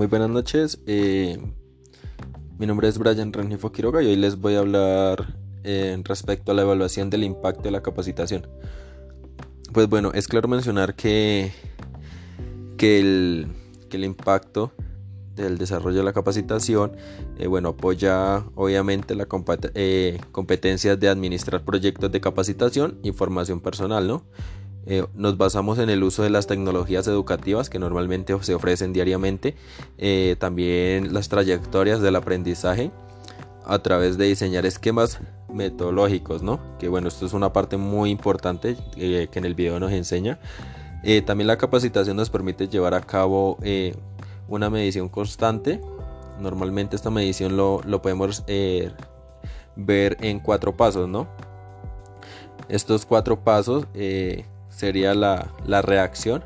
muy buenas noches. Eh, mi nombre es Brian Rengifo Quiroga y hoy les voy a hablar eh, respecto a la evaluación del impacto de la capacitación. Pues bueno, es claro mencionar que, que, el, el impacto del desarrollo de la capacitación, eh, bueno, apoya obviamente la competencia de administrar proyectos de capacitación y formación personal, ¿no? Eh, nos basamos en el uso de las tecnologías educativas que normalmente se ofrecen diariamente, eh, también las trayectorias del aprendizaje a través de diseñar esquemas metodológicos, ¿no? Que bueno, esto es una parte muy importante eh, que en el video nos enseña. también la capacitación nos permite llevar a cabo una medición constante. Normalmente esta medición lo, lo podemos ver en cuatro pasos, ¿no? Estos cuatro pasos sería la, reacción.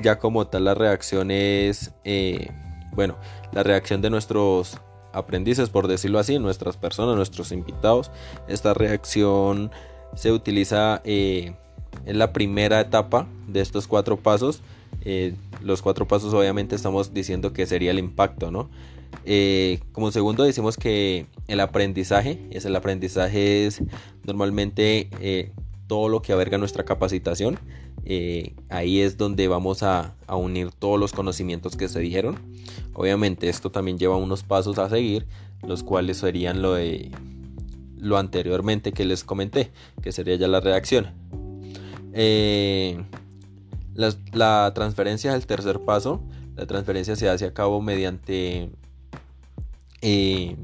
Ya como tal la reacción es, eh, bueno, la reacción de nuestros aprendices, por decirlo así, nuestras personas, nuestros invitados. Esta reacción se utiliza eh, en la primera etapa de estos cuatro pasos. Eh, los cuatro pasos obviamente estamos diciendo que sería el impacto, ¿no? como segundo decimos que el aprendizaje, es el aprendizaje es normalmente todo lo que averga nuestra capacitación. Eh, ahí es donde vamos a, unir todos los conocimientos que se dijeron. Obviamente esto también lleva unos pasos a seguir, los cuales serían lo de lo anteriormente que les comenté, que sería ya la reacción. Eh, la, transferencia del tercer paso, la transferencia se hace a cabo mediante eh,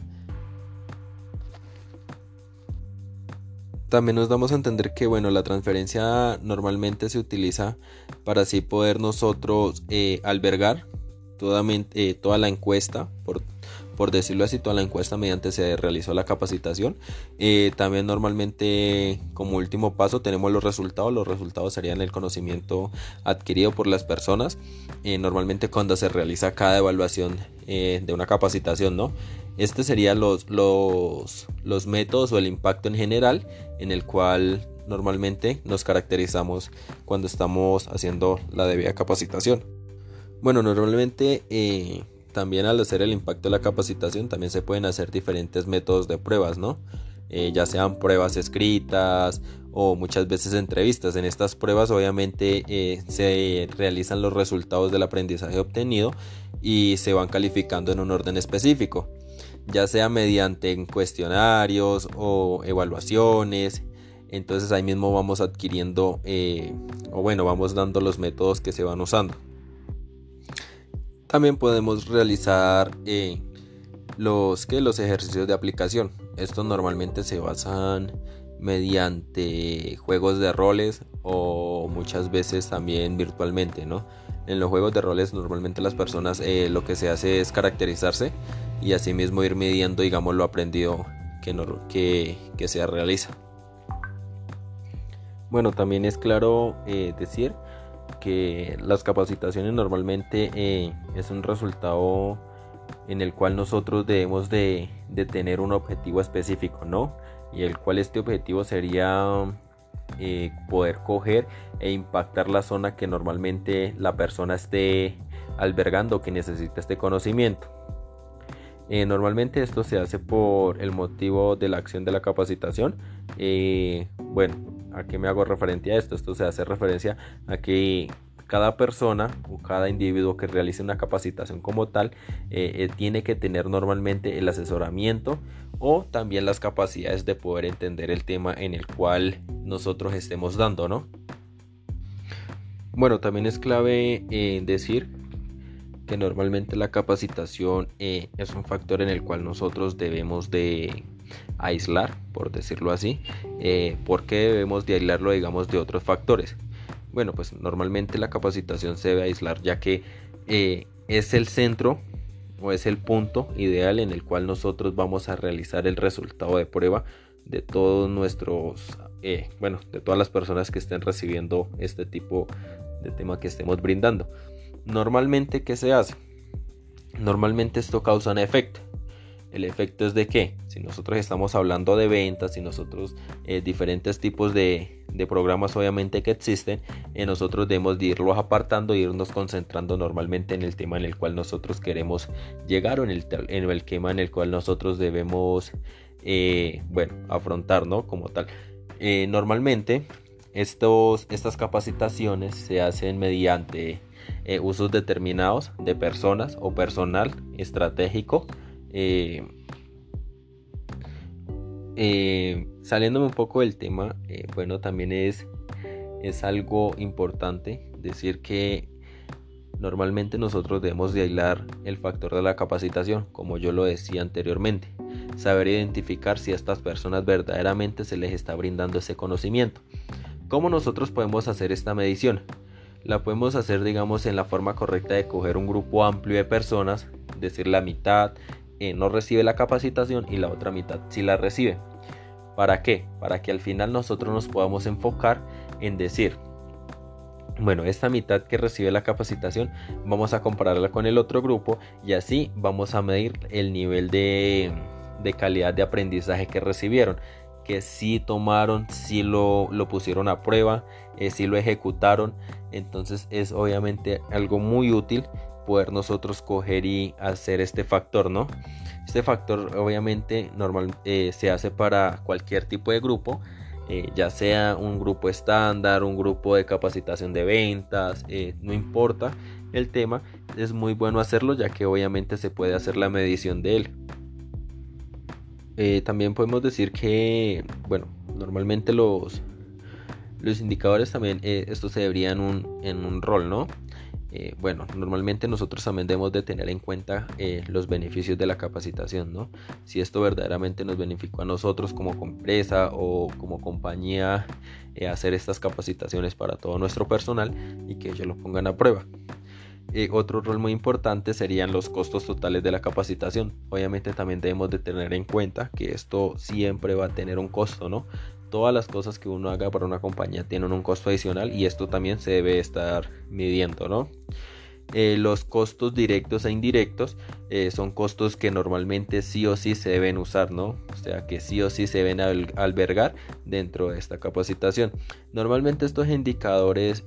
También nos damos a entender que bueno, la transferencia normalmente se utiliza para así poder nosotros eh, albergar toda, eh, toda, la encuesta, por, por, decirlo así, toda la encuesta mediante se realizó la capacitación. Eh, también normalmente como último paso tenemos los resultados. Los resultados serían el conocimiento adquirido por las personas. normalmente cuando se realiza cada evaluación de una capacitación, ¿no? Este serían los, los, los métodos o el impacto en general en el cual normalmente nos caracterizamos cuando estamos haciendo la debida capacitación. Bueno, normalmente eh, también al hacer el impacto de la capacitación también se pueden hacer diferentes métodos de pruebas, ¿no? Eh, ya sean pruebas escritas o muchas veces entrevistas. En estas pruebas obviamente eh, se realizan los resultados del aprendizaje obtenido y se van calificando en un orden específico ya sea mediante cuestionarios o evaluaciones. Entonces ahí mismo vamos adquiriendo, eh, o bueno, vamos dando los métodos que se van usando. También podemos realizar eh, los, que los ejercicios de aplicación. Estos normalmente se basan mediante juegos de roles o muchas veces también virtualmente, ¿no? En los juegos de roles normalmente las personas eh, lo que se hace es caracterizarse y asimismo ir midiendo, digamos, lo aprendido que, que se realiza. Bueno, también es claro eh, decir que las capacitaciones normalmente eh, es un resultado en el cual nosotros debemos de, de, tener un objetivo específico, ¿no? Y el cual este objetivo sería eh, poder coger e impactar la zona que normalmente la persona esté albergando que necesita este conocimiento. Eh, normalmente esto se hace por el motivo de la acción de la capacitación. Eh, bueno, ¿a qué me hago referencia a esto? Esto se hace referencia a que cada persona o cada individuo que realice una capacitación como tal eh, tiene que tener normalmente el asesoramiento o también las capacidades de poder entender el tema en el cual nosotros estemos dando, ¿no? Bueno, también es clave decir que normalmente la capacitación eh, es un factor en el cual nosotros debemos de aislar, por decirlo así. Eh, ¿Por qué debemos de aislarlo, digamos, de otros factores? Bueno, pues normalmente la capacitación se debe aislar ya que eh, es el centro o es el punto ideal en el cual nosotros vamos a realizar el resultado de prueba de todos nuestros, bueno, de todas las personas que estén recibiendo este tipo de tema que estemos brindando. Normalmente, ¿qué se hace? Normalmente esto causa un efecto. El efecto es de qué? Si nosotros estamos hablando de ventas, si nosotros eh, diferentes tipos de, de programas obviamente que existen, eh, nosotros debemos de irlos apartando e irnos concentrando normalmente en el tema en el cual nosotros queremos llegar o en el, en el tema en el cual nosotros debemos, eh, bueno, afrontar, ¿no? Como tal. Eh, normalmente estos, estas capacitaciones se hacen mediante usos determinados de personas o personal estratégico. Eh, saliéndome un poco del tema, eh, bueno, también es, es algo importante decir que normalmente nosotros debemos de aislar el factor de la capacitación, como yo lo decía anteriormente. Saber identificar si a estas personas verdaderamente se les está brindando ese conocimiento. ¿Cómo nosotros podemos hacer esta medición? La podemos hacer, digamos, en la forma correcta de coger un grupo amplio de personas, decir la mitad eh, no recibe la capacitación y la otra mitad sí la recibe. ¿Para qué? Para que al final nosotros nos podamos enfocar en decir, bueno, esta mitad que recibe la capacitación vamos a compararla con el otro grupo y así vamos a medir el nivel de, calidad de aprendizaje que recibieron. Que si tomaron, si lo, pusieron a prueba, eh, si lo ejecutaron. Entonces es obviamente algo muy útil poder nosotros coger y hacer este factor, ¿no? Este factor obviamente normal, eh, se hace para cualquier tipo de grupo, eh, ya sea un grupo estándar, un grupo de capacitación de ventas, eh, no importa el tema, es muy bueno hacerlo ya que obviamente se puede hacer la medición de él. también podemos decir que, bueno, normalmente los, los indicadores también, esto se debería un, en un rol, ¿no? Eh, bueno, normalmente nosotros también debemos de tener en cuenta eh, los beneficios de la capacitación, ¿no? Si esto verdaderamente nos benefició a nosotros como empresa o como compañía eh, hacer estas capacitaciones para todo nuestro personal y que ellos lo pongan a prueba. otro rol muy importante serían los costos totales de la capacitación. Obviamente también debemos de tener en cuenta que esto siempre va a tener un costo, ¿no? Todas las cosas que uno haga para una compañía tienen un costo adicional y esto también se debe estar midiendo, ¿no? Eh, los costos directos e indirectos eh, son costos que normalmente sí o sí se deben usar, ¿no? O sea, que sí o sí se deben albergar dentro de esta capacitación. Normalmente estos indicadores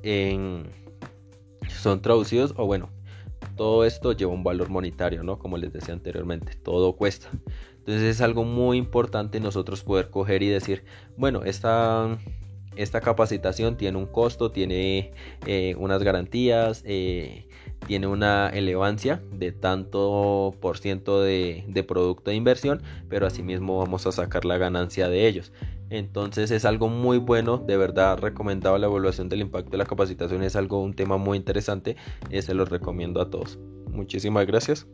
son traducidos o bueno, todo esto lleva un valor monetario, ¿no? Como les decía anteriormente, todo cuesta. Entonces es algo muy importante nosotros poder coger y decir, bueno, esta, esta capacitación tiene un costo, tiene eh, unas garantías, eh, tiene una elevancia de tanto por ciento de, producto de inversión, pero asimismo vamos a sacar la ganancia de ellos. Entonces es algo muy bueno, de verdad recomendado la evaluación del impacto de la capacitación, es algo, un tema muy interesante, y se lo recomiendo a todos. Muchísimas gracias.